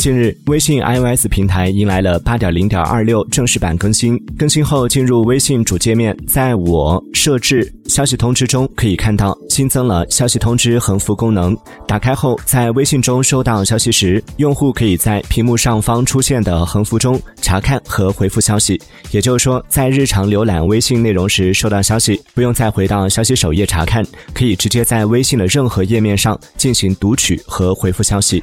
近日，微信 iOS 平台迎来了8.0.26正式版更新。更新后，进入微信主界面，在我设置消息通知中，可以看到新增了消息通知横幅功能。打开后，在微信中收到消息时，用户可以在屏幕上方出现的横幅中查看和回复消息。也就是说，在日常浏览微信内容时收到消息，不用再回到消息首页查看，可以直接在微信的任何页面上进行读取和回复消息。